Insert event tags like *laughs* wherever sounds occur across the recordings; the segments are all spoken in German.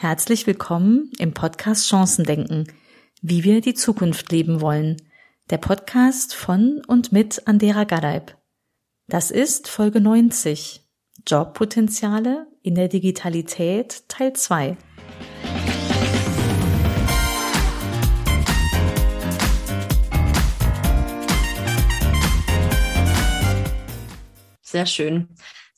Herzlich willkommen im Podcast Chancendenken, wie wir die Zukunft leben wollen. Der Podcast von und mit Andera Gadeib. Das ist Folge 90. Jobpotenziale in der Digitalität Teil 2. Sehr schön.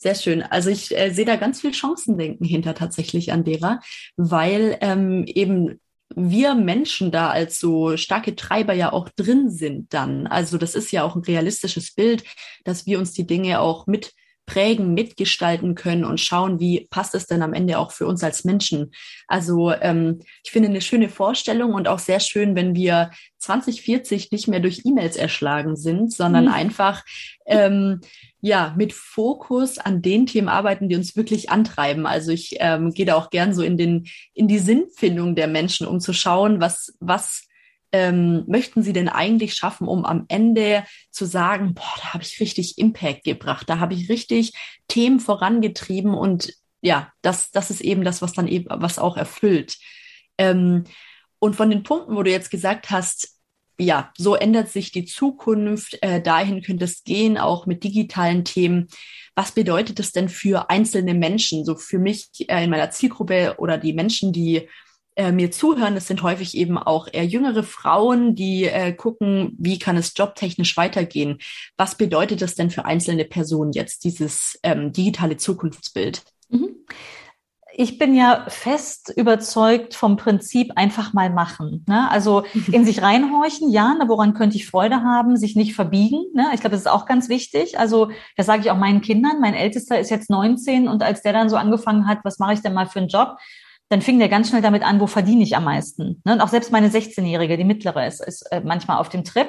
Sehr schön. Also ich äh, sehe da ganz viel Chancendenken hinter tatsächlich an derer, weil ähm, eben wir Menschen da als so starke Treiber ja auch drin sind dann. Also das ist ja auch ein realistisches Bild, dass wir uns die Dinge auch mit prägen, mitgestalten können und schauen, wie passt es denn am Ende auch für uns als Menschen. Also ähm, ich finde eine schöne Vorstellung und auch sehr schön, wenn wir 2040 nicht mehr durch E-Mails erschlagen sind, sondern mhm. einfach ähm, ja, mit Fokus an den Themen arbeiten, die uns wirklich antreiben. Also ich ähm, gehe da auch gern so in den, in die Sinnfindung der Menschen, um zu schauen, was, was ähm, möchten sie denn eigentlich schaffen, um am Ende zu sagen, boah, da habe ich richtig Impact gebracht, da habe ich richtig Themen vorangetrieben und ja, das, das ist eben das, was dann eben, was auch erfüllt. Ähm, und von den Punkten, wo du jetzt gesagt hast, ja, so ändert sich die Zukunft. Äh, dahin könnte es gehen, auch mit digitalen Themen. Was bedeutet das denn für einzelne Menschen? So für mich äh, in meiner Zielgruppe oder die Menschen, die äh, mir zuhören, das sind häufig eben auch eher jüngere Frauen, die äh, gucken, wie kann es jobtechnisch weitergehen. Was bedeutet das denn für einzelne Personen jetzt, dieses ähm, digitale Zukunftsbild? Mhm ich bin ja fest überzeugt vom Prinzip einfach mal machen. Ne? Also mhm. in sich reinhorchen, ja, ne, woran könnte ich Freude haben, sich nicht verbiegen. Ne? Ich glaube, das ist auch ganz wichtig. Also das sage ich auch meinen Kindern. Mein Ältester ist jetzt 19 und als der dann so angefangen hat, was mache ich denn mal für einen Job, dann fing der ganz schnell damit an, wo verdiene ich am meisten. Ne? Und auch selbst meine 16-Jährige, die mittlere, ist, ist äh, manchmal auf dem Trip.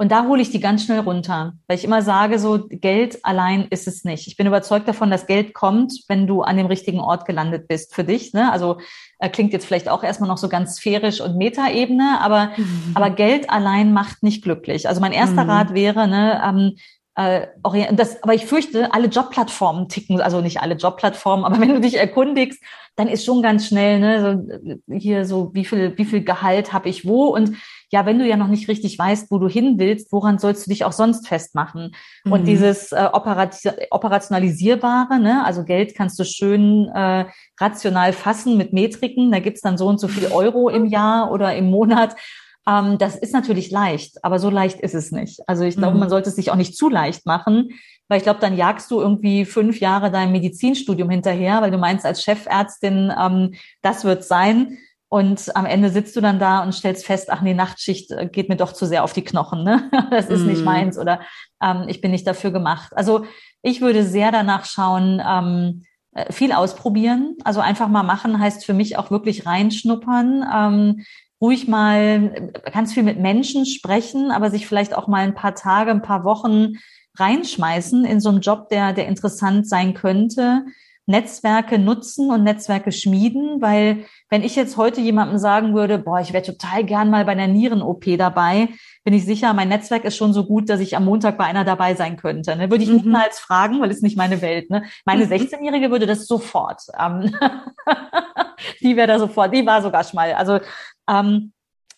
Und da hole ich die ganz schnell runter, weil ich immer sage, so Geld allein ist es nicht. Ich bin überzeugt davon, dass Geld kommt, wenn du an dem richtigen Ort gelandet bist für dich. Ne? Also äh, klingt jetzt vielleicht auch erstmal noch so ganz sphärisch und Metaebene, aber, mhm. aber Geld allein macht nicht glücklich. Also mein erster mhm. Rat wäre, ne, ähm, äh, das, aber ich fürchte, alle Jobplattformen ticken, also nicht alle Jobplattformen, aber *laughs* wenn du dich erkundigst, dann ist schon ganz schnell, ne, so, hier so, wie viel, wie viel Gehalt habe ich wo? Und ja, wenn du ja noch nicht richtig weißt, wo du hin willst, woran sollst du dich auch sonst festmachen? Mhm. Und dieses äh, operationalisierbare, ne, also Geld kannst du schön äh, rational fassen mit Metriken, da gibt's dann so und so viel Euro im Jahr oder im Monat. Ähm, das ist natürlich leicht, aber so leicht ist es nicht. Also ich glaube, mhm. man sollte es sich auch nicht zu leicht machen, weil ich glaube, dann jagst du irgendwie fünf Jahre dein Medizinstudium hinterher, weil du meinst als Chefärztin, ähm, das wird sein. Und am Ende sitzt du dann da und stellst fest, ach nee, Nachtschicht äh, geht mir doch zu sehr auf die Knochen. Ne? *laughs* Das ist mm. nicht mhm. meins oder ähm, ich bin nicht dafür gemacht. Also ich würde sehr danach schauen, ähm, äh, viel ausprobieren. Also einfach mal machen heißt für mich auch wirklich reinschnuppern. Ähm, ruhig mal ganz viel mit Menschen sprechen, aber sich vielleicht auch mal ein paar Tage, ein paar Wochen reinschmeißen in so einen Job, der, der interessant sein könnte. Netzwerke nutzen und Netzwerke schmieden, weil wenn ich jetzt heute jemandem sagen würde, boah, ich wäre total gern mal bei einer Nieren-OP dabei, bin ich sicher, mein Netzwerk ist schon so gut, dass ich am Montag bei einer dabei sein könnte. Ne? Würde ich mhm. niemals fragen, weil es nicht meine Welt. Ne? Meine mhm. 16-Jährige würde das sofort. Ähm, *laughs* die wäre da sofort, die war sogar schmal. Also, ähm,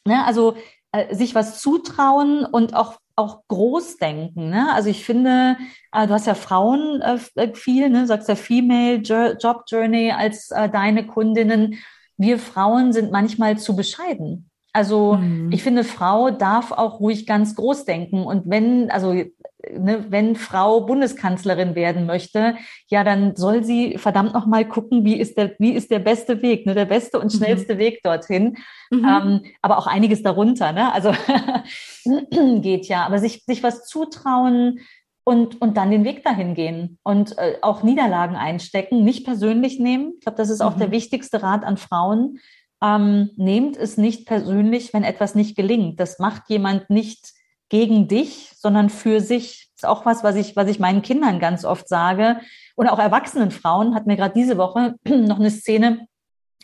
ne, also äh, sich was zutrauen und auch auch groß denken. Ne? Also ich finde, äh, du hast ja Frauen äh, äh viel, ne? sagst ja Female Job Journey als äh, deine Kundinnen. Wir Frauen sind manchmal zu bescheiden. Also mhm. ich finde, Frau darf auch ruhig ganz groß denken. Und wenn, also ne, wenn Frau Bundeskanzlerin werden möchte, ja, dann soll sie verdammt noch mal gucken, wie ist der, wie ist der beste Weg, ne, der beste und mhm. schnellste mhm. Weg dorthin. Mhm. Ähm, aber auch einiges darunter, ne? Also *clears throat* geht ja. Aber sich, sich was zutrauen, und, und dann den Weg dahin gehen und äh, auch Niederlagen einstecken, nicht persönlich nehmen. Ich glaube, das ist auch mhm. der wichtigste Rat an Frauen, ähm, nehmt es nicht persönlich, wenn etwas nicht gelingt. Das macht jemand nicht gegen dich, sondern für sich. Das ist auch was, was ich, was ich meinen Kindern ganz oft sage. Und auch erwachsenen Frauen hat mir gerade diese Woche *clears throat* noch eine Szene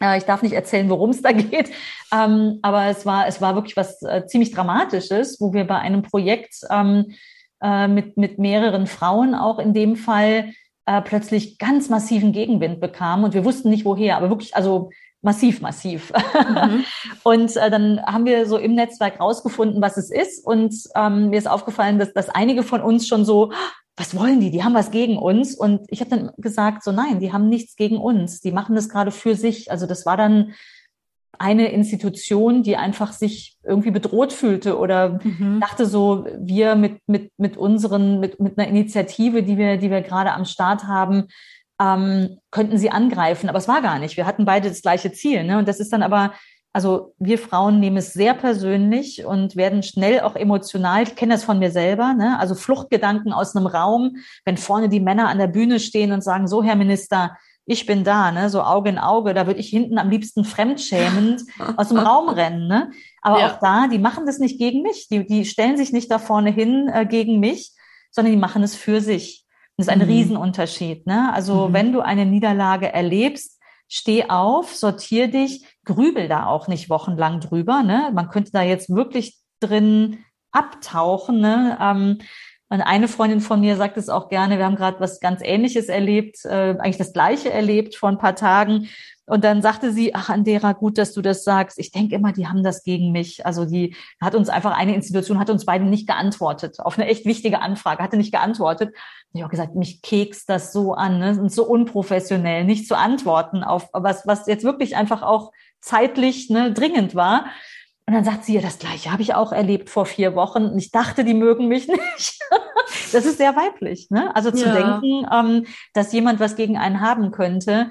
äh, ich darf nicht erzählen, worum es da *laughs* geht, ähm, aber es war, es war wirklich was äh, ziemlich Dramatisches, wo wir bei einem Projekt ähm, äh, mit, mit mehreren Frauen auch in dem Fall plötzlich ganz massiven Gegenwind bekamen und wir wussten nicht woher, aber wirklich, also massiv, massiv. Mhm. *laughs* und äh, dann haben wir so im Netzwerk rausgefunden, was es ist. Und ähm, mir ist aufgefallen, dass, dass einige von uns schon so, was wollen die? Die haben was gegen uns. Und ich habe dann gesagt, so nein, die haben nichts gegen uns. Die machen das gerade für sich. Also das war dann eine Institution, die einfach sich irgendwie bedroht fühlte oder mhm. dachte so, wir mit, mit, mit unseren, mit, mit einer Initiative, die wir, die wir gerade am Start haben, ähm, könnten sie angreifen. Aber es war gar nicht. Wir hatten beide das gleiche Ziel. Ne? Und das ist dann aber, also wir Frauen nehmen es sehr persönlich und werden schnell auch emotional. Ich kenne das von mir selber. Ne? Also Fluchtgedanken aus einem Raum, wenn vorne die Männer an der Bühne stehen und sagen, so Herr Minister, ich bin da, ne, so Auge in Auge, da würde ich hinten am liebsten fremdschämend *laughs* aus dem Raum rennen, ne? Aber ja. auch da, die machen das nicht gegen mich, die, die stellen sich nicht da vorne hin äh, gegen mich, sondern die machen es für sich. Das ist ein mhm. Riesenunterschied, ne? Also mhm. wenn du eine Niederlage erlebst, steh auf, sortier dich, grübel da auch nicht wochenlang drüber, ne? Man könnte da jetzt wirklich drin abtauchen, ne? Ähm, und eine Freundin von mir sagt es auch gerne, wir haben gerade was ganz Ähnliches erlebt, äh, eigentlich das Gleiche erlebt vor ein paar Tagen. Und dann sagte sie, ach, Andera, gut, dass du das sagst. Ich denke immer, die haben das gegen mich. Also die hat uns einfach, eine Institution hat uns beiden nicht geantwortet auf eine echt wichtige Anfrage, hatte nicht geantwortet. Ich habe gesagt, mich kekst das so an, ne? und so unprofessionell, nicht zu antworten auf was, was jetzt wirklich einfach auch zeitlich ne, dringend war. Und dann sagt sie ja, das Gleiche habe ich auch erlebt vor vier Wochen. Und ich dachte, die mögen mich *laughs* nicht. das ist sehr weiblich, ne? Also zu ja. denken, ähm, dass jemand was gegen einen haben könnte.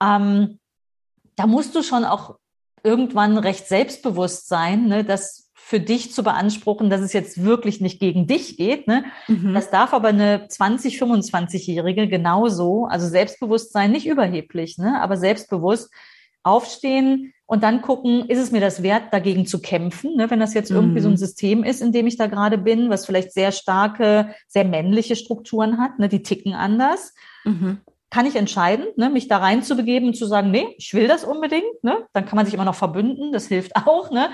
Ähm, da musst du schon auch irgendwann recht selbstbewusst sein, ne? das für dich zu beanspruchen, dass es jetzt wirklich nicht gegen dich geht. Ne? Mhm. Das darf aber eine 20, 25-Jährige genauso, also Selbstbewusstsein, nicht überheblich, ne? aber selbstbewusst aufstehen, und dann gucken, ist es mir das wert, dagegen zu kämpfen, ne? wenn das jetzt irgendwie so ein mhm. System ist, in dem ich da gerade bin, was vielleicht sehr starke, sehr männliche Strukturen hat, ne? die ticken anders. Mhm. Kann ich entscheiden, ne? mich da reinzubegeben und zu sagen, nee, ich will das unbedingt. Ne? Dann kann man sich immer noch verbünden, das hilft *laughs* auch. Ne?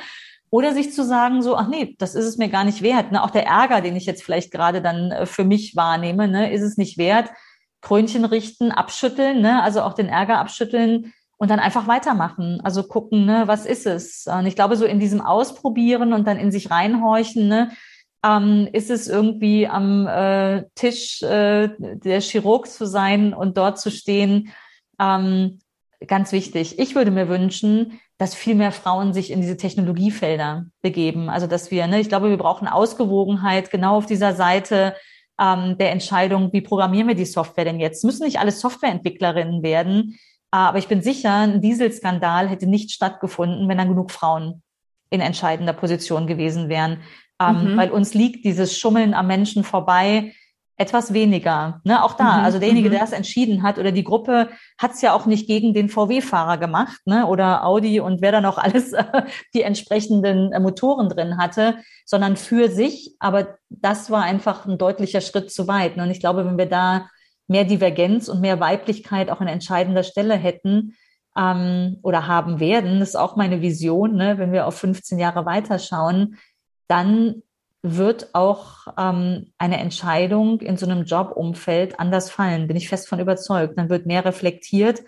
Oder sich zu sagen, so, ach nee, das ist es mir gar nicht wert. Ne? Auch der Ärger, den ich jetzt vielleicht gerade dann äh, für mich wahrnehme, ne? ist es nicht wert. Krönchen richten, abschütteln, ne? also auch den Ärger abschütteln und dann einfach weitermachen. Also gucken, ne, was ist es? Und ich glaube, so in diesem Ausprobieren und dann in sich reinhorchen, ne, ähm, ist es irgendwie am äh, Tisch äh, der Chirurg zu sein und dort zu stehen, ähm, ganz wichtig. Ich würde mir wünschen, dass viel mehr Frauen sich in diese Technologiefelder begeben. Also dass wir, ne, ich glaube, wir brauchen Ausgewogenheit genau auf dieser Seite ähm, der Entscheidung, wie programmieren wir die Software denn jetzt? Müssen nicht alle Softwareentwicklerinnen werden, aber ich bin sicher, ein Dieselskandal hätte nicht stattgefunden, wenn dann genug Frauen in entscheidender Position gewesen wären. Ähm, mhm. Weil uns liegt dieses Schummeln am Menschen vorbei etwas weniger. Ne? Auch da, mhm. also derjenige, mhm. der das entschieden hat oder die Gruppe hat es ja auch nicht gegen den VW-Fahrer gemacht ne? oder Audi und wer da noch alles äh, *laughs* die entsprechenden äh, Motoren drin hatte, sondern für sich. Aber das war einfach ein deutlicher Schritt zu weit. Ne? Und ich glaube, wenn wir da mehr Divergenz und mehr Weiblichkeit auch an entscheidender Stelle hätten ähm, oder haben werden, das ist auch meine Vision, ne, wenn wir auf 15 Jahre weiterschauen, dann wird auch ähm, eine Entscheidung in so einem Jobumfeld anders fallen, bin ich fest von überzeugt. Dann wird mehr reflektiert.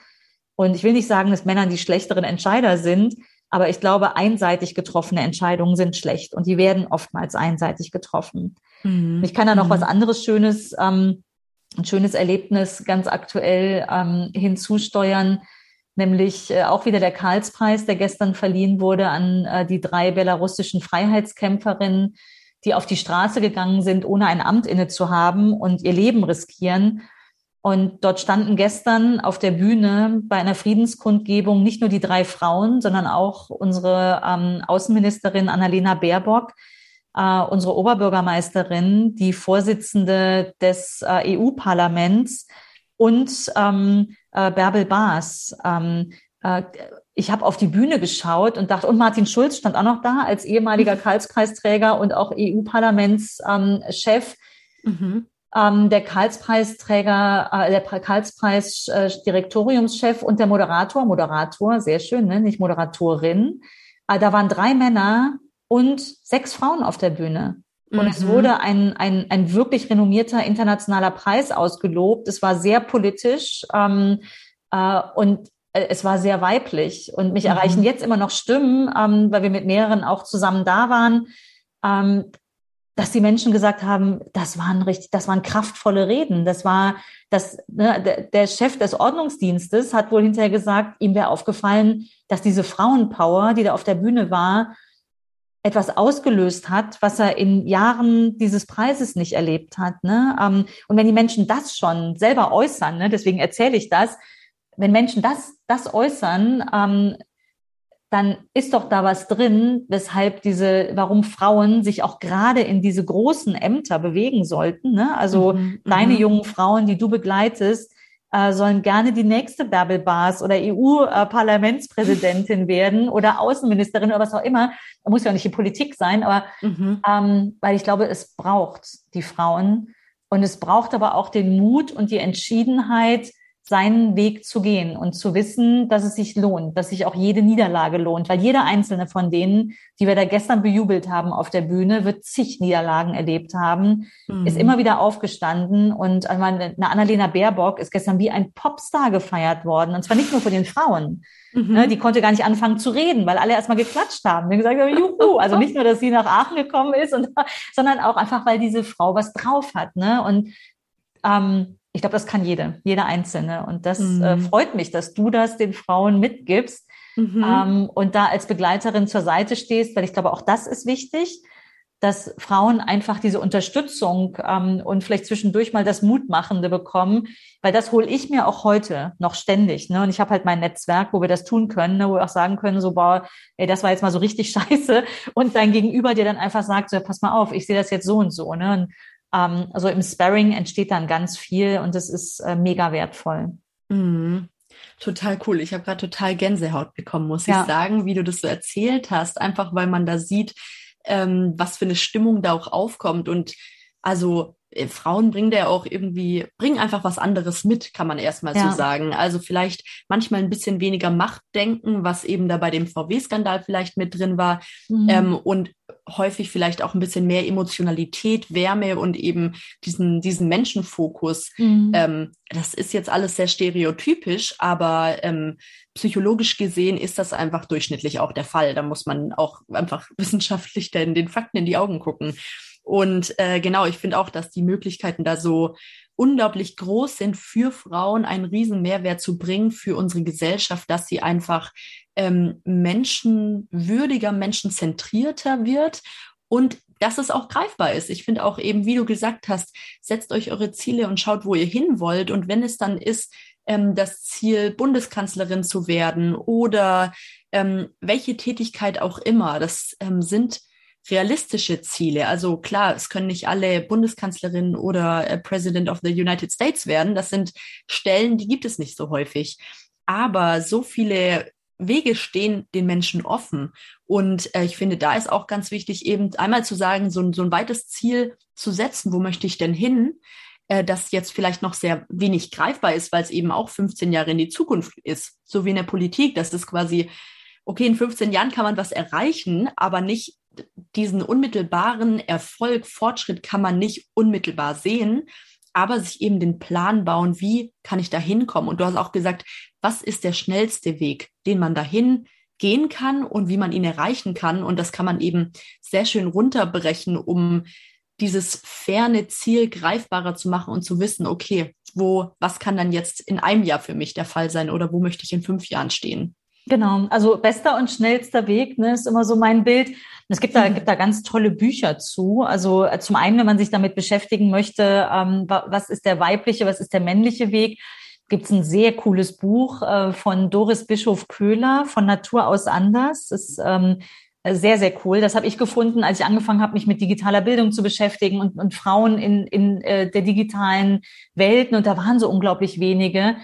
Und ich will nicht sagen, dass Männer die schlechteren Entscheider sind, aber ich glaube, einseitig getroffene Entscheidungen sind schlecht und die werden oftmals einseitig getroffen. Mhm. Ich kann da noch mhm. was anderes Schönes ähm, ein schönes Erlebnis ganz aktuell ähm, hinzusteuern, nämlich äh, auch wieder der Karlspreis, der gestern verliehen wurde an äh, die drei belarussischen Freiheitskämpferinnen, die auf die Straße gegangen sind, ohne ein Amt inne zu haben und ihr Leben riskieren. Und dort standen gestern auf der Bühne bei einer Friedenskundgebung nicht nur die drei Frauen, sondern auch unsere ähm, Außenministerin Annalena Baerbock, äh, unsere Oberbürgermeisterin, die Vorsitzende des äh, EU-Parlaments und ähm, äh, Bärbel Baas. Ähm, äh, ich habe auf die Bühne geschaut und dachte, und Martin Schulz stand auch noch da als ehemaliger Karlspreisträger und auch EU-Parlamentschef. Mhm. Ähm, der Karlspreisträger, äh, der Karlspreis-Direktoriumschef und der Moderator, Moderator, sehr schön, ne? nicht Moderatorin. Äh, da waren drei Männer, und sechs Frauen auf der Bühne. Und mhm. es wurde ein, ein, ein wirklich renommierter internationaler Preis ausgelobt. Es war sehr politisch. Ähm, äh, und äh, es war sehr weiblich. Und mich mhm. erreichen jetzt immer noch Stimmen, ähm, weil wir mit mehreren auch zusammen da waren, ähm, dass die Menschen gesagt haben, das waren richtig, das waren kraftvolle Reden. Das war, das, ne, der Chef des Ordnungsdienstes hat wohl hinterher gesagt, ihm wäre aufgefallen, dass diese Frauenpower, die da auf der Bühne war, etwas ausgelöst hat, was er in Jahren dieses Preises nicht erlebt hat. Ne? Ähm, und wenn die Menschen das schon selber äußern, ne, deswegen erzähle ich das, wenn Menschen das, das äußern, ähm, dann ist doch da was drin, weshalb diese, warum Frauen sich auch gerade in diese großen Ämter bewegen sollten. Ne? Also mhm, deine mhm. jungen Frauen, die du begleitest, äh, sollen gerne die nächste Bärbel Bars oder EU-Parlamentspräsidentin *laughs* werden oder Außenministerin oder was auch immer. Da muss ja auch nicht die Politik sein, aber mhm. ähm, weil ich glaube, es braucht die Frauen und es braucht aber auch den Mut und die Entschiedenheit, seinen Weg zu gehen und zu wissen, dass es sich lohnt, dass sich auch jede Niederlage lohnt, weil jeder einzelne von denen, die wir da gestern bejubelt haben auf der Bühne, wird zig Niederlagen erlebt haben, mhm. ist immer wieder aufgestanden und eine Annalena Baerbock ist gestern wie ein Popstar gefeiert worden und zwar nicht nur von den Frauen. Mhm. Ne, die konnte gar nicht anfangen zu reden, weil alle erstmal geklatscht haben. Die gesagt haben, juhu. *laughs* Also nicht nur, dass sie nach Aachen gekommen ist, und, *laughs* sondern auch einfach, weil diese Frau was drauf hat. Ne? Und ähm, ich glaube, das kann jede, jede Einzelne. Und das mhm. äh, freut mich, dass du das den Frauen mitgibst mhm. ähm, und da als Begleiterin zur Seite stehst, weil ich glaube, auch das ist wichtig, dass Frauen einfach diese Unterstützung ähm, und vielleicht zwischendurch mal das Mutmachende bekommen, weil das hole ich mir auch heute noch ständig. Ne? Und ich habe halt mein Netzwerk, wo wir das tun können, ne? wo wir auch sagen können, so, boah, ey, das war jetzt mal so richtig *laughs* scheiße. Und dein Gegenüber dir dann einfach sagt, so, pass mal auf, ich sehe das jetzt so und so. Ne? Und ähm, also im Sparring entsteht dann ganz viel und das ist äh, mega wertvoll. Mhm. Total cool. Ich habe gerade total Gänsehaut bekommen, muss ja. ich sagen, wie du das so erzählt hast, einfach weil man da sieht, ähm, was für eine Stimmung da auch aufkommt. Und also äh, Frauen bringen da ja auch irgendwie, bringen einfach was anderes mit, kann man erstmal ja. so sagen. Also vielleicht manchmal ein bisschen weniger Machtdenken, was eben da bei dem VW-Skandal vielleicht mit drin war. Mhm. Ähm, und häufig vielleicht auch ein bisschen mehr Emotionalität, Wärme und eben diesen, diesen Menschenfokus. Mhm. Ähm, das ist jetzt alles sehr stereotypisch, aber ähm, psychologisch gesehen ist das einfach durchschnittlich auch der Fall. Da muss man auch einfach *laughs* wissenschaftlich den, den Fakten in die Augen gucken. Und äh, genau, ich finde auch, dass die Möglichkeiten da so unglaublich groß sind für Frauen, einen riesen Mehrwert zu bringen für unsere Gesellschaft, dass sie einfach ähm, menschenwürdiger, menschenzentrierter wird und dass es auch greifbar ist. Ich finde auch eben, wie du gesagt hast, setzt euch eure Ziele und schaut, wo ihr hin wollt. Und wenn es dann ist, ähm, das Ziel, Bundeskanzlerin zu werden oder ähm, welche Tätigkeit auch immer, das ähm, sind realistische Ziele. Also klar, es können nicht alle Bundeskanzlerin oder äh, President of the United States werden. Das sind Stellen, die gibt es nicht so häufig. Aber so viele Wege stehen den Menschen offen. Und äh, ich finde, da ist auch ganz wichtig, eben einmal zu sagen, so ein, so ein weites Ziel zu setzen, wo möchte ich denn hin, äh, das jetzt vielleicht noch sehr wenig greifbar ist, weil es eben auch 15 Jahre in die Zukunft ist. So wie in der Politik, das ist quasi, okay, in 15 Jahren kann man was erreichen, aber nicht diesen unmittelbaren Erfolg, Fortschritt kann man nicht unmittelbar sehen, aber sich eben den Plan bauen, wie kann ich da hinkommen? Und du hast auch gesagt, was ist der schnellste Weg, den man dahin gehen kann und wie man ihn erreichen kann. Und das kann man eben sehr schön runterbrechen, um dieses ferne Ziel greifbarer zu machen und zu wissen, okay, wo, was kann dann jetzt in einem Jahr für mich der Fall sein oder wo möchte ich in fünf Jahren stehen? Genau, also bester und schnellster Weg ne, ist immer so mein Bild. Es gibt da, mhm. gibt da ganz tolle Bücher zu. Also äh, zum einen, wenn man sich damit beschäftigen möchte, ähm, was ist der weibliche, was ist der männliche Weg, gibt es ein sehr cooles Buch äh, von Doris Bischof Köhler von Natur aus anders. Das ist ähm, sehr, sehr cool. Das habe ich gefunden, als ich angefangen habe, mich mit digitaler Bildung zu beschäftigen und, und Frauen in, in äh, der digitalen Welten. Und da waren so unglaublich wenige.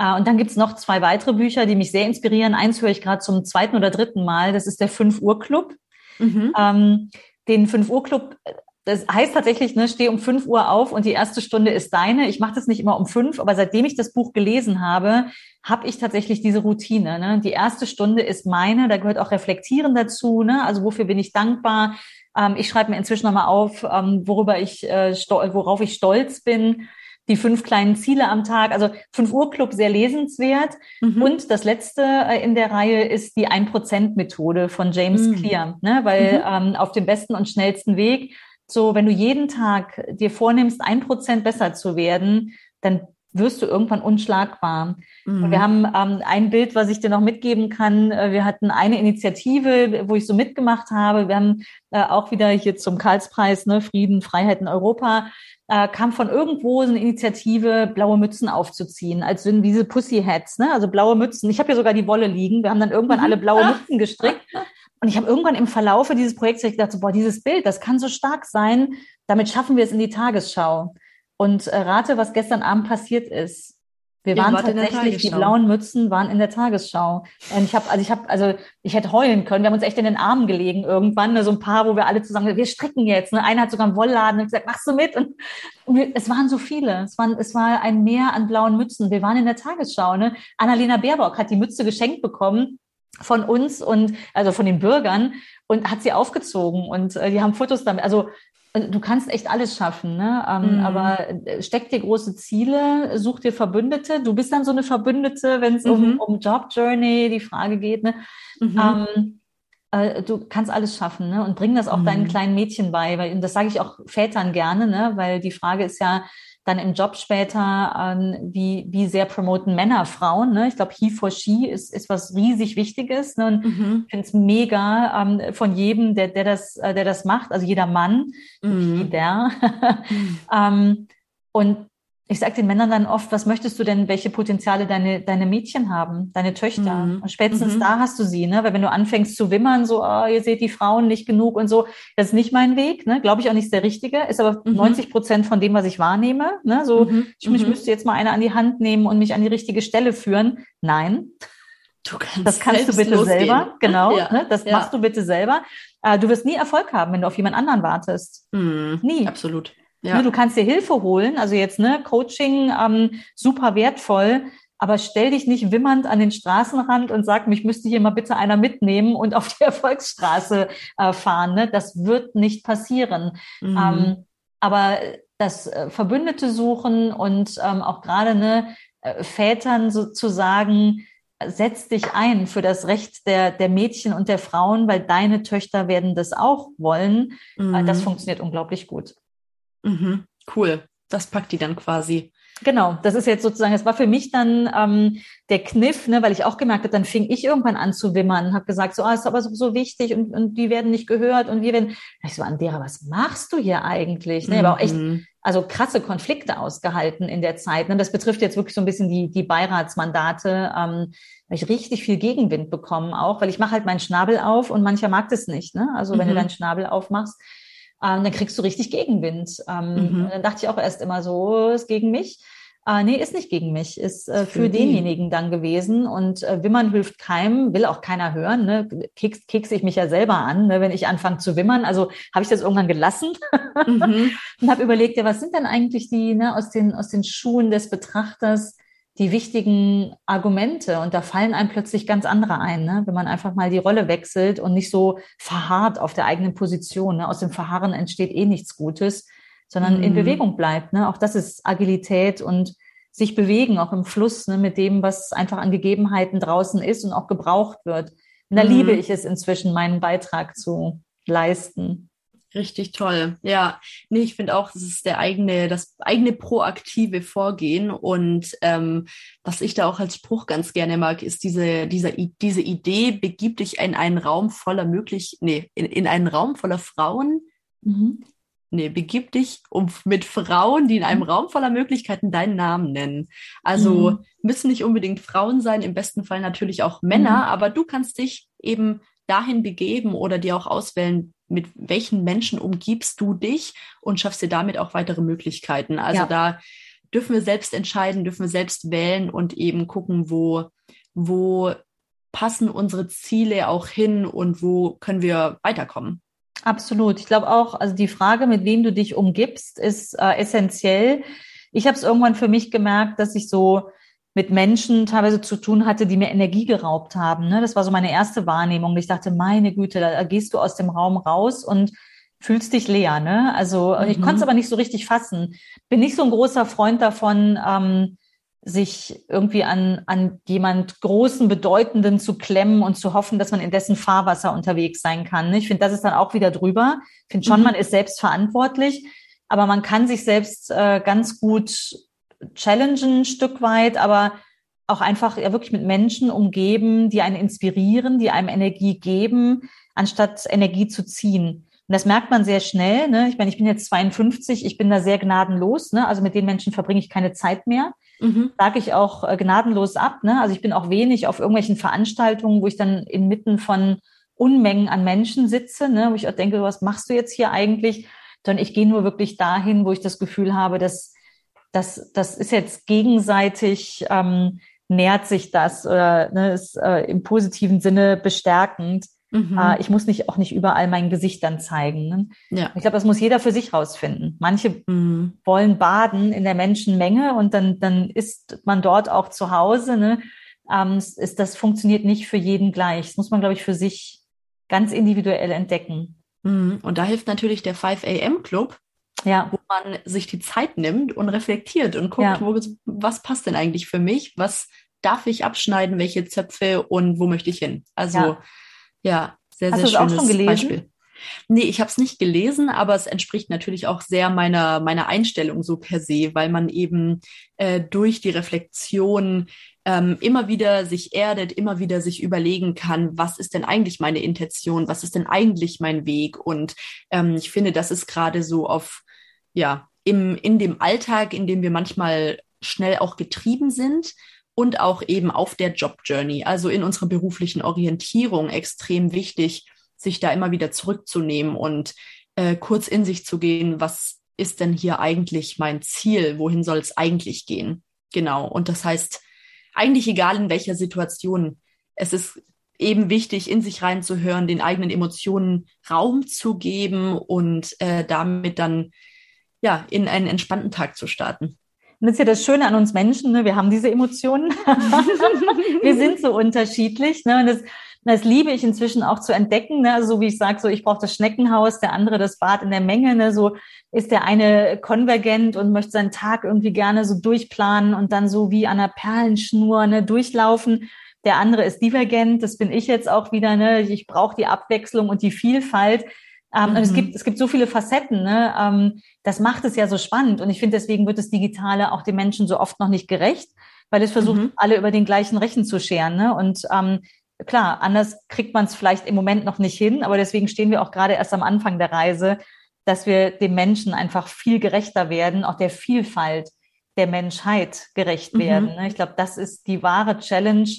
Äh, und dann gibt's noch zwei weitere Bücher, die mich sehr inspirieren. Eins höre ich gerade zum zweiten oder dritten Mal. Das ist der Fünf Uhr Club. Mhm. Ähm, den Fünf Uhr Club, das heißt tatsächlich, ne, steh um fünf Uhr auf und die erste Stunde ist deine. Ich mache das nicht immer um fünf, aber seitdem ich das Buch gelesen habe, habe ich tatsächlich diese Routine. Ne? Die erste Stunde ist meine, da gehört auch Reflektieren dazu. Ne? Also wofür bin ich dankbar? Ähm, ich schreibe mir inzwischen nochmal auf, ähm, worüber ich, äh, worauf ich stolz bin die fünf kleinen Ziele am Tag. Also 5 Uhr Club sehr lesenswert. Mhm. Und das letzte äh, in der Reihe ist die 1%-Methode von James mhm. Clear, ne? weil mhm. ähm, auf dem besten und schnellsten Weg, so wenn du jeden Tag dir vornimmst, ein Prozent besser zu werden, dann wirst du irgendwann unschlagbar. Mhm. Und wir haben ähm, ein Bild, was ich dir noch mitgeben kann. Äh, wir hatten eine Initiative, wo ich so mitgemacht habe. Wir haben äh, auch wieder hier zum Karlspreis, ne, Frieden, Freiheit in Europa, äh, kam von irgendwo so eine Initiative, blaue Mützen aufzuziehen, als sind diese Pussy Hats, ne? also blaue Mützen. Ich habe hier sogar die Wolle liegen. Wir haben dann irgendwann mhm. alle blaue Mützen gestrickt. Und ich habe irgendwann im Verlaufe dieses Projekts gedacht, so, boah, dieses Bild, das kann so stark sein. Damit schaffen wir es in die Tagesschau. Und äh, rate, was gestern Abend passiert ist. Wir waren tatsächlich, die blauen Mützen waren in der Tagesschau. Und ich habe, also ich habe, also ich hätte heulen können. Wir haben uns echt in den Armen gelegen irgendwann, ne, so ein paar, wo wir alle zusammen, wir stricken jetzt. Ne? Einer hat sogar einen Wollladen und gesagt, machst du mit? Und, und wir, es waren so viele. Es, waren, es war ein Meer an blauen Mützen. Wir waren in der Tagesschau. Ne? Annalena Baerbock hat die Mütze geschenkt bekommen von uns und also von den Bürgern und hat sie aufgezogen und äh, die haben Fotos damit. Also du kannst echt alles schaffen, ne? Ähm, mhm. Aber äh, steck dir große Ziele, such dir Verbündete. Du bist dann so eine Verbündete, wenn es mhm. um, um Job Journey die Frage geht, ne? Mhm. Ähm, äh, du kannst alles schaffen, ne? Und bring das auch deinen mhm. kleinen Mädchen bei, weil und das sage ich auch Vätern gerne, ne? Weil die Frage ist ja, dann im Job später, ähm, wie, wie sehr promoten Männer Frauen. Ne? Ich glaube, he for she ist, ist was riesig Wichtiges. Ne? Und mhm. ich finde es mega ähm, von jedem, der, der, das, äh, der das macht, also jeder Mann, mhm. jeder. *laughs* mhm. ähm, und ich sage den Männern dann oft, was möchtest du denn, welche Potenziale deine, deine Mädchen haben, deine Töchter? Mhm. Und spätestens mhm. da hast du sie, ne? Weil wenn du anfängst zu wimmern, so, oh, ihr seht die Frauen nicht genug und so, das ist nicht mein Weg, ne? Glaube ich auch nicht der richtige, ist aber mhm. 90 Prozent von dem, was ich wahrnehme. Ne? So, mhm. ich, ich mhm. müsste jetzt mal eine an die Hand nehmen und mich an die richtige Stelle führen. Nein. Du kannst das kannst du bitte losgehen. selber, genau. Ja. Ne? Das ja. machst du bitte selber. Äh, du wirst nie Erfolg haben, wenn du auf jemand anderen wartest. Mhm. Nie. Absolut. Ja. Ne, du kannst dir Hilfe holen, also jetzt ne Coaching ähm, super wertvoll, aber stell dich nicht wimmernd an den Straßenrand und sag, mich müsste hier mal bitte einer mitnehmen und auf die *laughs* Erfolgsstraße äh, fahren. Ne? Das wird nicht passieren. Mhm. Ähm, aber das äh, Verbündete suchen und ähm, auch gerade ne, äh, Vätern so zu sagen, setz dich ein für das Recht der, der Mädchen und der Frauen, weil deine Töchter werden das auch wollen. Äh, mhm. Das funktioniert unglaublich gut. Mhm, cool. Das packt die dann quasi. Genau, das ist jetzt sozusagen, das war für mich dann ähm, der Kniff, ne, weil ich auch gemerkt habe, dann fing ich irgendwann an zu wimmern, habe gesagt, so, ah, ist aber so, so wichtig und, und die werden nicht gehört und wir werden, ich so, Andera, was machst du hier eigentlich? Ne, mhm. aber auch echt, mhm. also krasse Konflikte ausgehalten in der Zeit. Ne? Das betrifft jetzt wirklich so ein bisschen die, die Beiratsmandate, ähm, weil ich richtig viel Gegenwind bekommen auch, weil ich mache halt meinen Schnabel auf und mancher mag das nicht. Ne? Also wenn mhm. du deinen Schnabel aufmachst, ähm, dann kriegst du richtig Gegenwind. Ähm, mhm. Dann dachte ich auch erst immer so, ist gegen mich. Äh, nee, ist nicht gegen mich, ist äh, für, für denjenigen dann gewesen. Und äh, Wimmern hilft keinem, will auch keiner hören. Ne? Keks, kekse ich mich ja selber an, ne? wenn ich anfange zu wimmern. Also habe ich das irgendwann gelassen mhm. *laughs* und habe überlegt, ja, was sind denn eigentlich die ne, aus, den, aus den Schuhen des Betrachters, die wichtigen Argumente und da fallen einem plötzlich ganz andere ein, ne? wenn man einfach mal die Rolle wechselt und nicht so verharrt auf der eigenen Position. Ne? Aus dem Verharren entsteht eh nichts Gutes, sondern mhm. in Bewegung bleibt. Ne? Auch das ist Agilität und sich bewegen, auch im Fluss ne? mit dem, was einfach an Gegebenheiten draußen ist und auch gebraucht wird. Und da mhm. liebe ich es inzwischen, meinen Beitrag zu leisten. Richtig toll. Ja, nee, ich finde auch, das ist der eigene, das eigene proaktive Vorgehen. Und ähm, was ich da auch als Spruch ganz gerne mag, ist diese, diese, diese Idee, begib dich in einen Raum voller möglich, nee, in, in einen Raum voller Frauen. Mhm. Nee, begib dich um, mit Frauen, die in einem mhm. Raum voller Möglichkeiten deinen Namen nennen. Also mhm. müssen nicht unbedingt Frauen sein, im besten Fall natürlich auch Männer, mhm. aber du kannst dich eben dahin begeben oder dir auch auswählen, mit welchen Menschen umgibst du dich und schaffst dir damit auch weitere Möglichkeiten. Also ja. da dürfen wir selbst entscheiden, dürfen wir selbst wählen und eben gucken, wo, wo passen unsere Ziele auch hin und wo können wir weiterkommen. Absolut. Ich glaube auch, also die Frage, mit wem du dich umgibst, ist äh, essentiell. Ich habe es irgendwann für mich gemerkt, dass ich so mit Menschen teilweise zu tun hatte, die mir Energie geraubt haben. Ne? Das war so meine erste Wahrnehmung. Ich dachte, meine Güte, da gehst du aus dem Raum raus und fühlst dich leer, ne? Also mhm. ich konnte es aber nicht so richtig fassen. Bin nicht so ein großer Freund davon, ähm, sich irgendwie an, an jemand Großen, Bedeutenden zu klemmen und zu hoffen, dass man in dessen Fahrwasser unterwegs sein kann. Ne? Ich finde, das ist dann auch wieder drüber. Ich finde schon, mhm. man ist selbst verantwortlich, aber man kann sich selbst äh, ganz gut challengen, ein Stück weit, aber auch einfach ja wirklich mit Menschen umgeben, die einen inspirieren, die einem Energie geben, anstatt Energie zu ziehen. Und das merkt man sehr schnell. Ne? Ich meine, ich bin jetzt 52, ich bin da sehr gnadenlos. Ne? Also mit den Menschen verbringe ich keine Zeit mehr. Mhm. Sage ich auch äh, gnadenlos ab. Ne? Also ich bin auch wenig auf irgendwelchen Veranstaltungen, wo ich dann inmitten von Unmengen an Menschen sitze, ne? wo ich auch denke, was machst du jetzt hier eigentlich? Sondern ich gehe nur wirklich dahin, wo ich das Gefühl habe, dass das, das ist jetzt gegenseitig, ähm, nährt sich das oder ne, ist äh, im positiven Sinne bestärkend. Mhm. Äh, ich muss nicht auch nicht überall mein Gesicht dann zeigen. Ne? Ja. Ich glaube, das muss jeder für sich rausfinden. Manche mhm. wollen baden in der Menschenmenge und dann, dann ist man dort auch zu Hause. Ne? Ähm, ist, das funktioniert nicht für jeden gleich. Das muss man, glaube ich, für sich ganz individuell entdecken. Mhm. Und da hilft natürlich der 5 AM Club, ja. wo man sich die Zeit nimmt und reflektiert und guckt, ja. wo, was passt denn eigentlich für mich? Was darf ich abschneiden? Welche Zöpfe und wo möchte ich hin? Also ja ja, sehr, Hast sehr schönes auch schon gelesen? Beispiel. Nee, ich habe es nicht gelesen, aber es entspricht natürlich auch sehr meiner, meiner Einstellung so per se, weil man eben äh, durch die Reflexion ähm, immer wieder sich erdet, immer wieder sich überlegen kann, was ist denn eigentlich meine Intention, was ist denn eigentlich mein Weg? Und ähm, ich finde, das ist gerade so auf, ja, im, in dem Alltag, in dem wir manchmal schnell auch getrieben sind, und auch eben auf der Job-Journey, also in unserer beruflichen Orientierung extrem wichtig, sich da immer wieder zurückzunehmen und äh, kurz in sich zu gehen, was ist denn hier eigentlich mein Ziel, wohin soll es eigentlich gehen? Genau. Und das heißt, eigentlich egal in welcher Situation, es ist eben wichtig, in sich reinzuhören, den eigenen Emotionen Raum zu geben und äh, damit dann ja in einen entspannten Tag zu starten. Und das ist ja das Schöne an uns Menschen, ne? wir haben diese Emotionen. *laughs* wir sind so unterschiedlich. Ne? Und das, das liebe ich inzwischen auch zu entdecken. Ne? Also so wie ich sage, so ich brauche das Schneckenhaus, der andere das Bad in der Menge. Ne? So ist der eine konvergent und möchte seinen Tag irgendwie gerne so durchplanen und dann so wie an einer Perlenschnur ne, durchlaufen. Der andere ist divergent, das bin ich jetzt auch wieder. Ne? Ich brauche die Abwechslung und die Vielfalt. Ähm, mhm. Und es mhm. gibt, es gibt so viele Facetten. Ne? Ähm, das macht es ja so spannend. Und ich finde, deswegen wird das Digitale auch den Menschen so oft noch nicht gerecht, weil es versucht, mhm. alle über den gleichen Rechen zu scheren. Ne? Und ähm, klar, anders kriegt man es vielleicht im Moment noch nicht hin, aber deswegen stehen wir auch gerade erst am Anfang der Reise, dass wir dem Menschen einfach viel gerechter werden, auch der Vielfalt der Menschheit gerecht mhm. werden. Ne? Ich glaube, das ist die wahre Challenge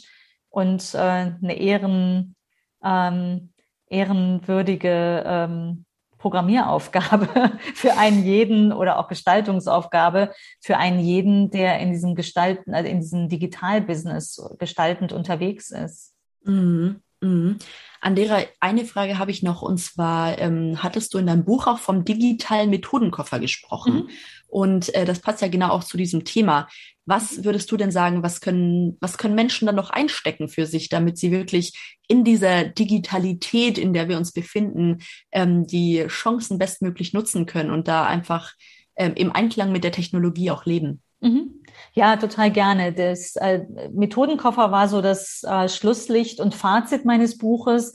und äh, eine Ehren, ähm, ehrenwürdige ähm, Programmieraufgabe *laughs* für einen jeden oder auch Gestaltungsaufgabe für einen jeden, der in diesem Gestalten, also in diesem Digitalbusiness gestaltend unterwegs ist. Mhm. Mhm. Andera, eine Frage habe ich noch und zwar ähm, hattest du in deinem Buch auch vom digitalen Methodenkoffer gesprochen mhm. und äh, das passt ja genau auch zu diesem Thema. Was würdest du denn sagen, was können, was können Menschen dann noch einstecken für sich, damit sie wirklich in dieser Digitalität, in der wir uns befinden, ähm, die Chancen bestmöglich nutzen können und da einfach ähm, im Einklang mit der Technologie auch leben? Mhm. Ja, total gerne. Das äh, Methodenkoffer war so das äh, Schlusslicht und Fazit meines Buches,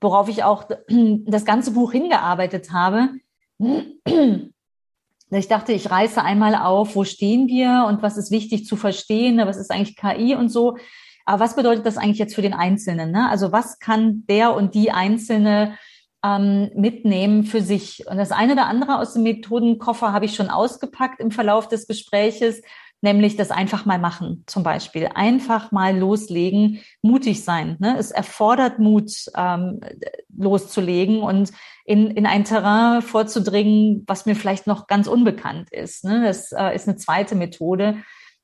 worauf ich auch das ganze Buch hingearbeitet habe ich dachte, ich reiße einmal auf, wo stehen wir und was ist wichtig zu verstehen, ne, was ist eigentlich KI und so. Aber was bedeutet das eigentlich jetzt für den Einzelnen? Ne? Also was kann der und die Einzelne ähm, mitnehmen für sich? Und das eine oder andere aus dem Methodenkoffer habe ich schon ausgepackt im Verlauf des Gespräches nämlich das einfach mal machen, zum Beispiel. Einfach mal loslegen, mutig sein. Ne? Es erfordert Mut, ähm, loszulegen und in, in ein Terrain vorzudringen, was mir vielleicht noch ganz unbekannt ist. Ne? Das äh, ist eine zweite Methode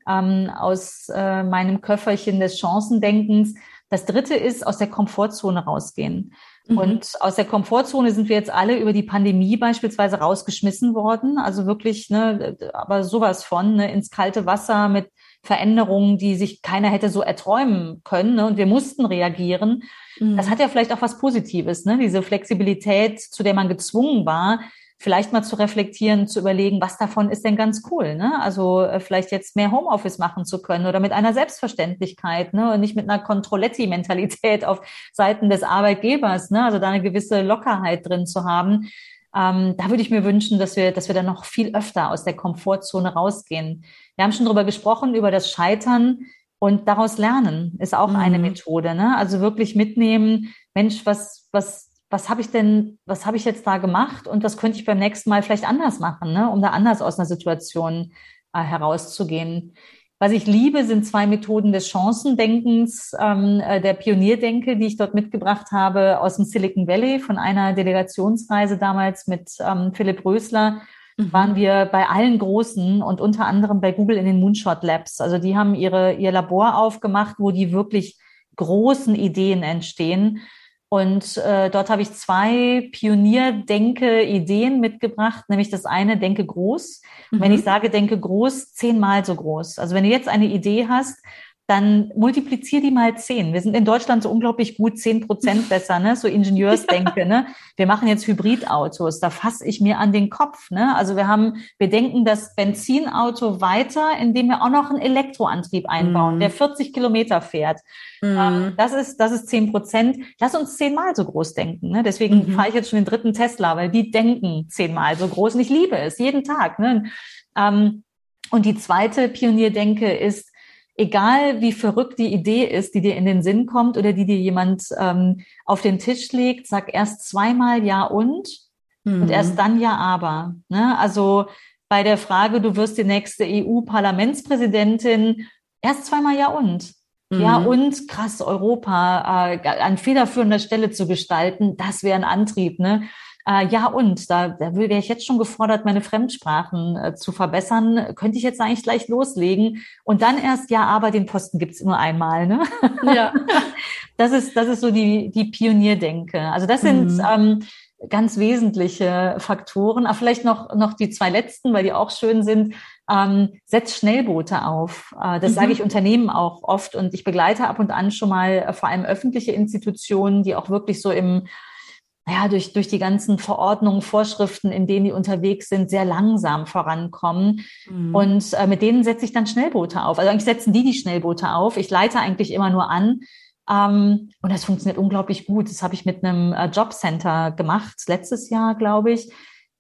ähm, aus äh, meinem Köfferchen des Chancendenkens. Das dritte ist aus der Komfortzone rausgehen. Mhm. Und aus der Komfortzone sind wir jetzt alle über die Pandemie beispielsweise rausgeschmissen worden. Also wirklich, ne, aber sowas von, ne, ins kalte Wasser mit Veränderungen, die sich keiner hätte so erträumen können. Ne? Und wir mussten reagieren. Mhm. Das hat ja vielleicht auch was Positives, ne? diese Flexibilität, zu der man gezwungen war, vielleicht mal zu reflektieren, zu überlegen, was davon ist denn ganz cool. Ne? Also äh, vielleicht jetzt mehr Homeoffice machen zu können oder mit einer Selbstverständlichkeit ne? und nicht mit einer Controletti-Mentalität auf Seiten des Arbeitgebers. Ne? Also da eine gewisse Lockerheit drin zu haben. Ähm, da würde ich mir wünschen, dass wir, dass wir da noch viel öfter aus der Komfortzone rausgehen. Wir haben schon drüber gesprochen, über das Scheitern und daraus lernen ist auch mhm. eine Methode. Ne? Also wirklich mitnehmen, Mensch, was, was was habe ich denn, was habe ich jetzt da gemacht und was könnte ich beim nächsten Mal vielleicht anders machen, ne, um da anders aus einer Situation äh, herauszugehen. Was ich liebe, sind zwei Methoden des Chancendenkens, ähm, äh, der Pionierdenke, die ich dort mitgebracht habe aus dem Silicon Valley von einer Delegationsreise damals mit ähm, Philipp Rösler. Mhm. waren wir bei allen Großen und unter anderem bei Google in den Moonshot Labs. Also die haben ihre, ihr Labor aufgemacht, wo die wirklich großen Ideen entstehen. Und äh, dort habe ich zwei Pionierdenke-Ideen mitgebracht, nämlich das eine, denke groß. Mhm. Wenn ich sage, denke groß, zehnmal so groß. Also wenn du jetzt eine Idee hast, dann multiplizier die mal zehn. Wir sind in Deutschland so unglaublich gut, zehn Prozent *laughs* besser, ne? So Ingenieursdenke, ne? Wir machen jetzt Hybridautos, da fasse ich mir an den Kopf, ne? Also wir haben, wir denken das Benzinauto weiter, indem wir auch noch einen Elektroantrieb einbauen, mm. der 40 Kilometer fährt. Mm. Das ist, das ist zehn Prozent. Lass uns zehnmal so groß denken, ne? Deswegen mhm. fahre ich jetzt schon den dritten Tesla, weil die denken zehnmal so groß und ich liebe es jeden Tag, ne? Ähm, und die zweite Pionierdenke ist, egal wie verrückt die Idee ist, die dir in den Sinn kommt oder die dir jemand ähm, auf den Tisch legt, sag erst zweimal ja und mhm. und erst dann ja aber. Ne? Also bei der Frage, du wirst die nächste EU-Parlamentspräsidentin, erst zweimal ja und. Mhm. Ja, und krass, Europa äh, an federführender Stelle zu gestalten, das wäre ein Antrieb, ne? Äh, ja, und da, da wäre ich jetzt schon gefordert, meine Fremdsprachen äh, zu verbessern. Könnte ich jetzt eigentlich gleich loslegen? Und dann erst, ja, aber den Posten gibt's nur einmal. Ne? Ja. *laughs* Das ist, das ist so die, die Pionierdenke. Also das sind mhm. ähm, ganz wesentliche Faktoren. Aber vielleicht noch, noch die zwei letzten, weil die auch schön sind. Ähm, setz Schnellboote auf. Äh, das mhm. sage ich Unternehmen auch oft und ich begleite ab und an schon mal äh, vor allem öffentliche Institutionen, die auch wirklich so im naja, durch, durch die ganzen Verordnungen, Vorschriften, in denen die unterwegs sind, sehr langsam vorankommen. Mhm. Und äh, mit denen setze ich dann Schnellboote auf. Also eigentlich setzen die die Schnellboote auf. Ich leite eigentlich immer nur an. Ähm, und das funktioniert unglaublich gut. Das habe ich mit einem äh, Jobcenter gemacht, letztes Jahr, glaube ich.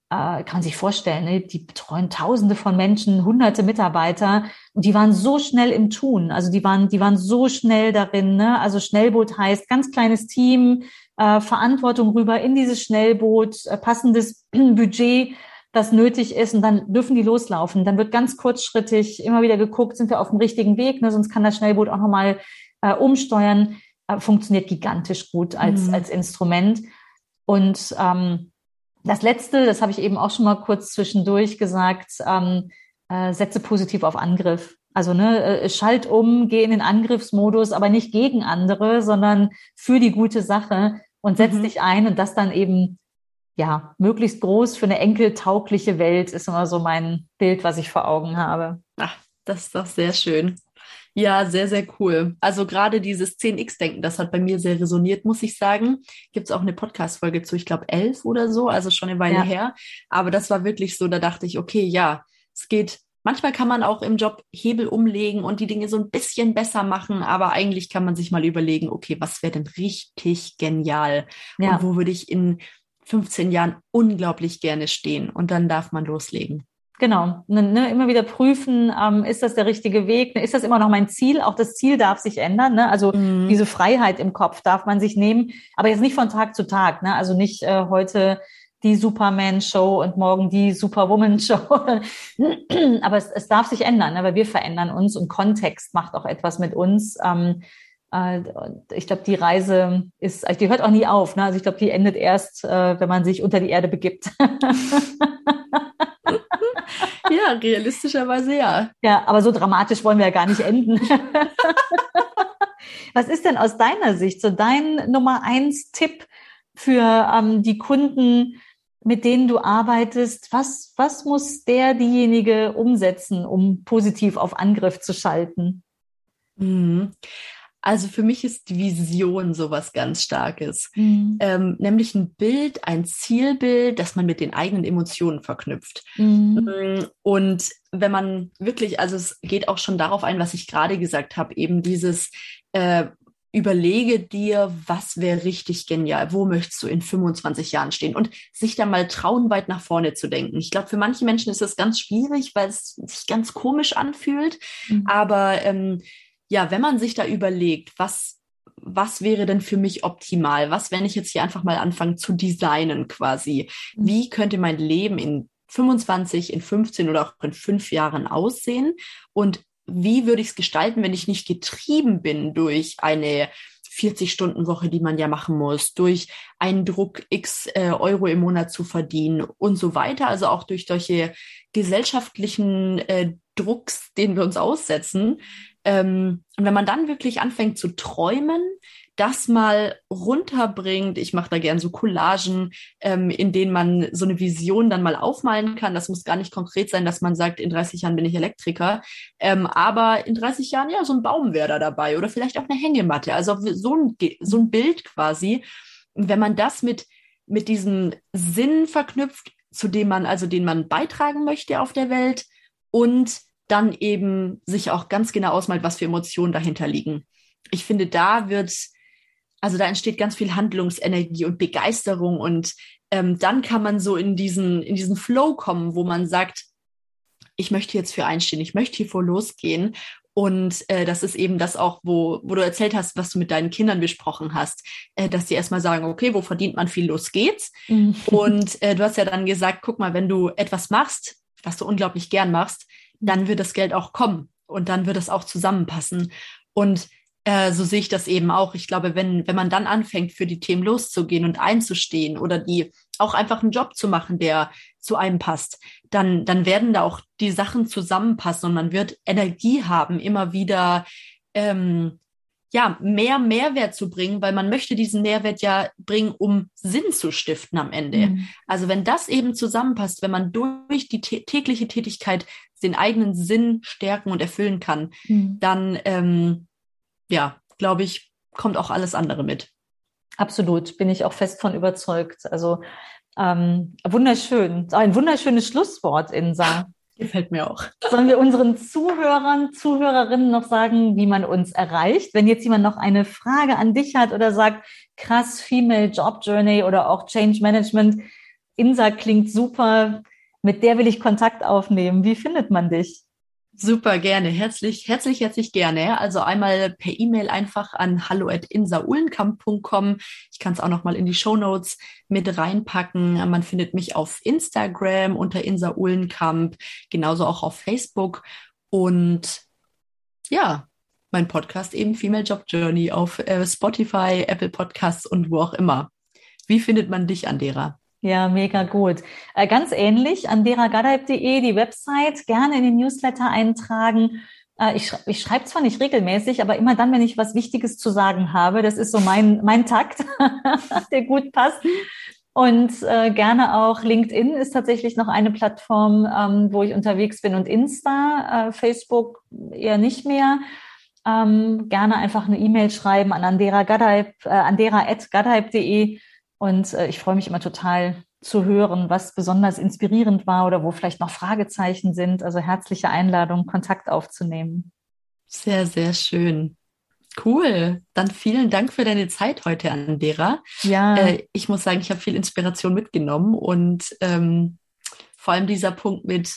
Äh, kann man sich vorstellen, ne? die betreuen Tausende von Menschen, hunderte Mitarbeiter und die waren so schnell im Tun. Also die waren, die waren so schnell darin. Ne? Also Schnellboot heißt ganz kleines Team, äh, Verantwortung rüber in dieses Schnellboot, äh, passendes *clears throat* Budget, das nötig ist und dann dürfen die loslaufen. Dann wird ganz kurzschrittig immer wieder geguckt, sind wir auf dem richtigen Weg, ne? sonst kann das Schnellboot auch nochmal äh, umsteuern. Äh, funktioniert gigantisch gut als, mhm. als Instrument. Und ähm, das Letzte, das habe ich eben auch schon mal kurz zwischendurch gesagt, ähm, äh, setze positiv auf Angriff. Also ne, äh, schalt um, geh in den Angriffsmodus, aber nicht gegen andere, sondern für die gute Sache und setz mhm. dich ein und das dann eben ja möglichst groß für eine enkeltaugliche Welt ist immer so mein Bild, was ich vor Augen habe. Ach, das ist doch sehr schön. Ja, sehr, sehr cool. Also gerade dieses 10x-Denken, das hat bei mir sehr resoniert, muss ich sagen. Gibt es auch eine Podcast-Folge zu, ich glaube, elf oder so, also schon eine Weile ja. her. Aber das war wirklich so, da dachte ich, okay, ja, es geht Manchmal kann man auch im Job Hebel umlegen und die Dinge so ein bisschen besser machen, aber eigentlich kann man sich mal überlegen, okay, was wäre denn richtig genial? Ja. Und wo würde ich in 15 Jahren unglaublich gerne stehen? Und dann darf man loslegen. Genau, ne, ne, immer wieder prüfen, ähm, ist das der richtige Weg? Ne, ist das immer noch mein Ziel? Auch das Ziel darf sich ändern. Ne? Also mhm. diese Freiheit im Kopf darf man sich nehmen, aber jetzt nicht von Tag zu Tag. Ne? Also nicht äh, heute die Superman-Show und morgen die Superwoman-Show. *laughs* Aber es, es, darf sich ändern, ne? weil wir verändern uns und Kontext macht auch etwas mit uns. Ähm, äh, ich glaube, die Reise ist, die hört auch nie auf. Ne? Also ich glaube, die endet erst, äh, wenn man sich unter die Erde begibt. *laughs* ja, realistischerweise ja. Ja, aber so dramatisch wollen wir ja gar nicht enden. *laughs* Was ist denn aus deiner Sicht so dein Nummer eins Tipp für ähm, die Kunden, mit denen du arbeitest, was, was muss der, diejenige umsetzen, um positiv auf Angriff zu schalten? Mhm. Also für mich ist Vision sowas ganz Starkes. Mhm. Ähm, nämlich ein Bild, ein Zielbild, das man mit den eigenen Emotionen verknüpft. Mhm. Mm, und wenn man wirklich, also es geht auch schon darauf ein, was ich gerade gesagt habe, eben dieses äh, überlege dir, was wäre richtig genial, wo möchtest du in 25 Jahren stehen und sich da mal trauen, weit nach vorne zu denken. Ich glaube, für manche Menschen ist das ganz schwierig, weil es sich ganz komisch anfühlt. Mhm. Aber ähm, ja, wenn man sich da überlegt, was, was wäre denn für mich optimal? Was, wenn ich jetzt hier einfach mal anfange zu designen quasi? Mhm. Wie könnte mein Leben in 25, in 15 oder auch in fünf Jahren aussehen? Und wie würde ich es gestalten, wenn ich nicht getrieben bin durch eine 40-Stunden-Woche, die man ja machen muss, durch einen Druck x äh, Euro im Monat zu verdienen und so weiter. Also auch durch solche gesellschaftlichen äh, Drucks, den wir uns aussetzen. Ähm, und wenn man dann wirklich anfängt zu träumen, das mal runterbringt, ich mache da gern so Collagen, ähm, in denen man so eine Vision dann mal aufmalen kann. Das muss gar nicht konkret sein, dass man sagt, in 30 Jahren bin ich Elektriker, ähm, aber in 30 Jahren ja so ein Baum wäre da dabei oder vielleicht auch eine Hängematte. Also so ein, so ein Bild quasi. Und wenn man das mit mit diesem Sinn verknüpft, zu dem man also den man beitragen möchte auf der Welt und dann eben sich auch ganz genau ausmalt, was für Emotionen dahinter liegen. Ich finde, da wird, also da entsteht ganz viel Handlungsenergie und Begeisterung und ähm, dann kann man so in diesen, in diesen Flow kommen, wo man sagt, ich möchte jetzt für einstehen, ich möchte hier vor losgehen. Und äh, das ist eben das auch, wo, wo du erzählt hast, was du mit deinen Kindern besprochen hast, äh, dass die erstmal sagen, okay, wo verdient man viel, los geht's. Mhm. Und äh, du hast ja dann gesagt, guck mal, wenn du etwas machst, was du unglaublich gern machst, dann wird das Geld auch kommen und dann wird es auch zusammenpassen. Und äh, so sehe ich das eben auch. Ich glaube, wenn, wenn man dann anfängt, für die Themen loszugehen und einzustehen oder die auch einfach einen Job zu machen, der zu einem passt, dann, dann werden da auch die Sachen zusammenpassen und man wird Energie haben, immer wieder ähm, ja, mehr Mehrwert zu bringen, weil man möchte diesen Mehrwert ja bringen, um Sinn zu stiften am Ende. Mhm. Also wenn das eben zusammenpasst, wenn man durch die tägliche Tätigkeit den eigenen Sinn stärken und erfüllen kann, mhm. dann, ähm, ja, glaube ich, kommt auch alles andere mit. Absolut, bin ich auch fest von überzeugt. Also ähm, wunderschön, ein wunderschönes Schlusswort, Insa. Gefällt mir auch. Sollen wir unseren Zuhörern, Zuhörerinnen noch sagen, wie man uns erreicht? Wenn jetzt jemand noch eine Frage an dich hat oder sagt, krass, Female Job Journey oder auch Change Management, Insa klingt super, mit der will ich Kontakt aufnehmen. Wie findet man dich? Super gerne, herzlich, herzlich, herzlich gerne. Also einmal per E-Mail einfach an hallo@insaulenkamp.com. Ich kann es auch noch mal in die Show Notes mit reinpacken. Man findet mich auf Instagram unter Insa Uhlenkamp, genauso auch auf Facebook und ja, mein Podcast eben Female Job Journey auf äh, Spotify, Apple Podcasts und wo auch immer. Wie findet man dich, Andera? Ja, mega gut. Äh, ganz ähnlich, an deragadaib.de, die Website, gerne in den Newsletter eintragen. Äh, ich, ich schreibe zwar nicht regelmäßig, aber immer dann, wenn ich was Wichtiges zu sagen habe. Das ist so mein, mein Takt, *laughs* der gut passt. Und äh, gerne auch LinkedIn ist tatsächlich noch eine Plattform, ähm, wo ich unterwegs bin und Insta, äh, Facebook eher nicht mehr. Ähm, gerne einfach eine E-Mail schreiben an andera.gadaib, äh, andera.gadaib.de und äh, ich freue mich immer total zu hören, was besonders inspirierend war oder wo vielleicht noch Fragezeichen sind. Also herzliche Einladung, Kontakt aufzunehmen. Sehr, sehr schön. Cool. Dann vielen Dank für deine Zeit heute, Andera. Ja. Äh, ich muss sagen, ich habe viel Inspiration mitgenommen und ähm, vor allem dieser Punkt mit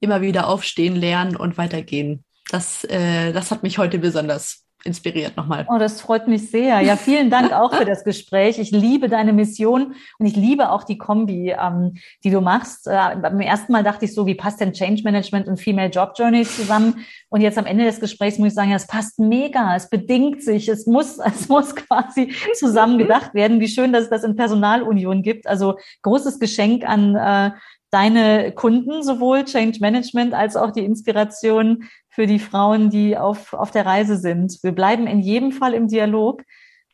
immer wieder aufstehen, lernen und weitergehen. Das, äh, das hat mich heute besonders inspiriert nochmal. Oh, das freut mich sehr. Ja, vielen Dank auch für das Gespräch. Ich liebe deine Mission und ich liebe auch die Kombi, ähm, die du machst. Äh, beim ersten Mal dachte ich so, wie passt denn Change Management und Female Job Journey zusammen? Und jetzt am Ende des Gesprächs muss ich sagen, ja, es passt mega, es bedingt sich, es muss, *laughs* es muss quasi zusammen gedacht werden. Wie schön, dass es das in Personalunion gibt. Also großes Geschenk an äh, deine Kunden, sowohl Change Management als auch die Inspiration für die Frauen, die auf, auf der Reise sind. Wir bleiben in jedem Fall im Dialog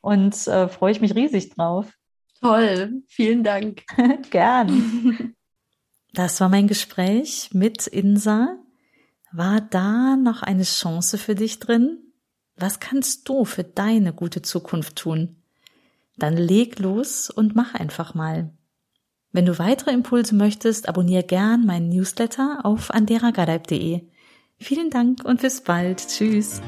und äh, freue ich mich riesig drauf. Toll, vielen Dank. *laughs* Gern. *laughs* Das war mein Gespräch mit Insa. War da noch eine Chance für dich drin? Was kannst du für deine gute Zukunft tun? Dann leg los und mach einfach mal. Wenn du weitere Impulse möchtest, abonniere gern meinen Newsletter auf anderagadaib.de. Vielen Dank und bis bald. Tschüss.